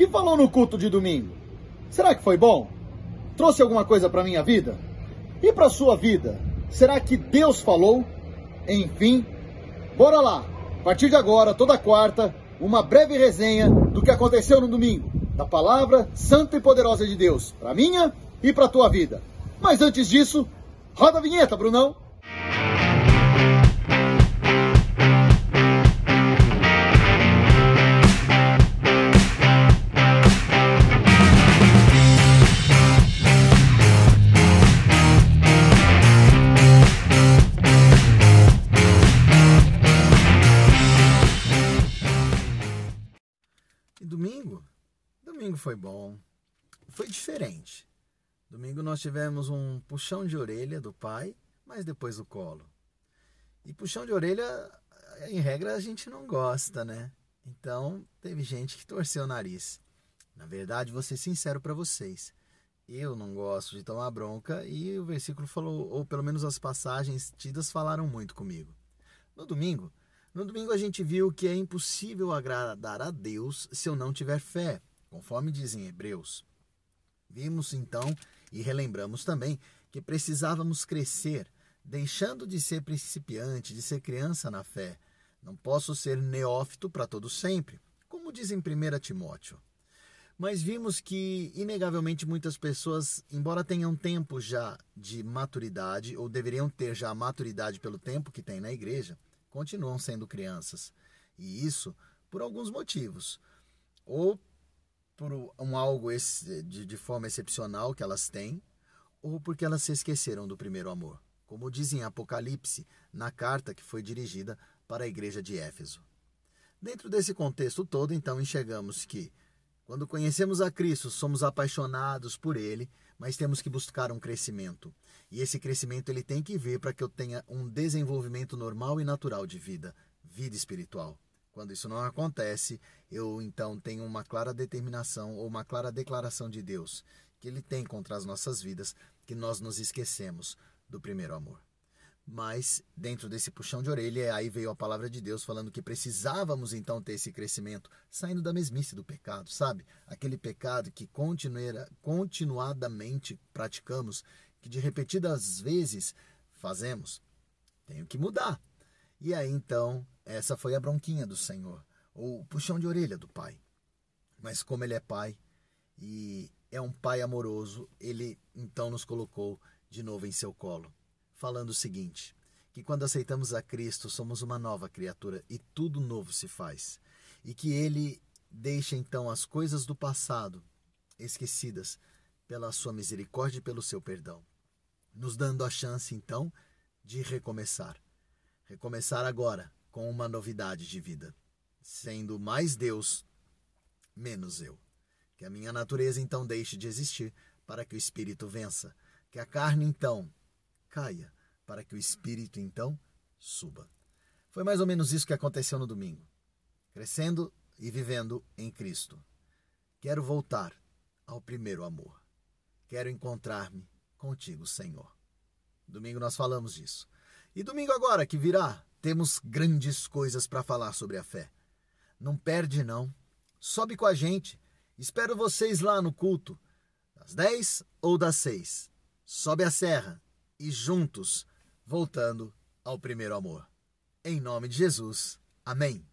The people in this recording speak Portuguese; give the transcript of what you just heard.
que falou no culto de domingo? Será que foi bom? Trouxe alguma coisa para minha vida? E para sua vida? Será que Deus falou? Enfim, bora lá. A partir de agora, toda quarta, uma breve resenha do que aconteceu no domingo, da palavra santa e poderosa de Deus, para minha e para tua vida. Mas antes disso, roda a vinheta, Brunão. Foi bom. Foi diferente. Domingo nós tivemos um puxão de orelha do pai, mas depois o colo. E puxão de orelha, em regra, a gente não gosta, né? Então, teve gente que torceu o nariz. Na verdade, vou ser sincero para vocês. Eu não gosto de tomar bronca e o versículo falou, ou pelo menos as passagens tidas falaram muito comigo. No domingo, no domingo a gente viu que é impossível agradar a Deus se eu não tiver fé conforme dizem Hebreus. Vimos então e relembramos também que precisávamos crescer, deixando de ser principiante, de ser criança na fé. Não posso ser neófito para todo sempre, como diz em 1 Timóteo. Mas vimos que, inegavelmente, muitas pessoas, embora tenham tempo já de maturidade, ou deveriam ter já maturidade pelo tempo que tem na igreja, continuam sendo crianças. E isso por alguns motivos. Ou por um algo de, forma excepcional que elas têm, ou porque elas se esqueceram do primeiro amor, como diz em Apocalipse, na carta que foi dirigida para a igreja de Éfeso. Dentro desse contexto todo, então, enxergamos que, quando conhecemos a Cristo, somos apaixonados por Ele, mas temos que buscar um crescimento. E esse crescimento ele tem que vir para que eu tenha um desenvolvimento normal e natural de vida, vida espiritual. Quando isso não acontece, eu então tenho uma clara determinação ou uma clara declaração de Deus que Ele tem contra as nossas vidas, que nós nos esquecemos do primeiro amor. Mas, dentro desse puxão de orelha, aí veio a palavra de Deus falando que precisávamos então ter esse crescimento, saindo da mesmice do pecado, sabe? Aquele pecado que continuadamente praticamos, que de repetidas vezes fazemos. Tenho que mudar. E aí então essa foi a bronquinha do Senhor, ou o puxão de orelha do Pai. Mas como Ele é Pai e é um Pai amoroso, Ele então nos colocou de novo em seu colo, falando o seguinte: que quando aceitamos a Cristo somos uma nova criatura e tudo novo se faz, e que Ele deixa então as coisas do passado esquecidas pela sua misericórdia e pelo seu perdão, nos dando a chance então de recomeçar. Recomeçar agora, com uma novidade de vida, sendo mais Deus, menos eu. Que a minha natureza então deixe de existir para que o espírito vença, que a carne então caia para que o espírito então suba. Foi mais ou menos isso que aconteceu no domingo. Crescendo e vivendo em Cristo. Quero voltar ao primeiro amor. Quero encontrar-me contigo, Senhor. Domingo nós falamos disso. E domingo agora que virá, temos grandes coisas para falar sobre a fé. Não perde, não. Sobe com a gente. Espero vocês lá no culto, das 10 ou das 6. Sobe a serra e juntos, voltando ao primeiro amor. Em nome de Jesus. Amém.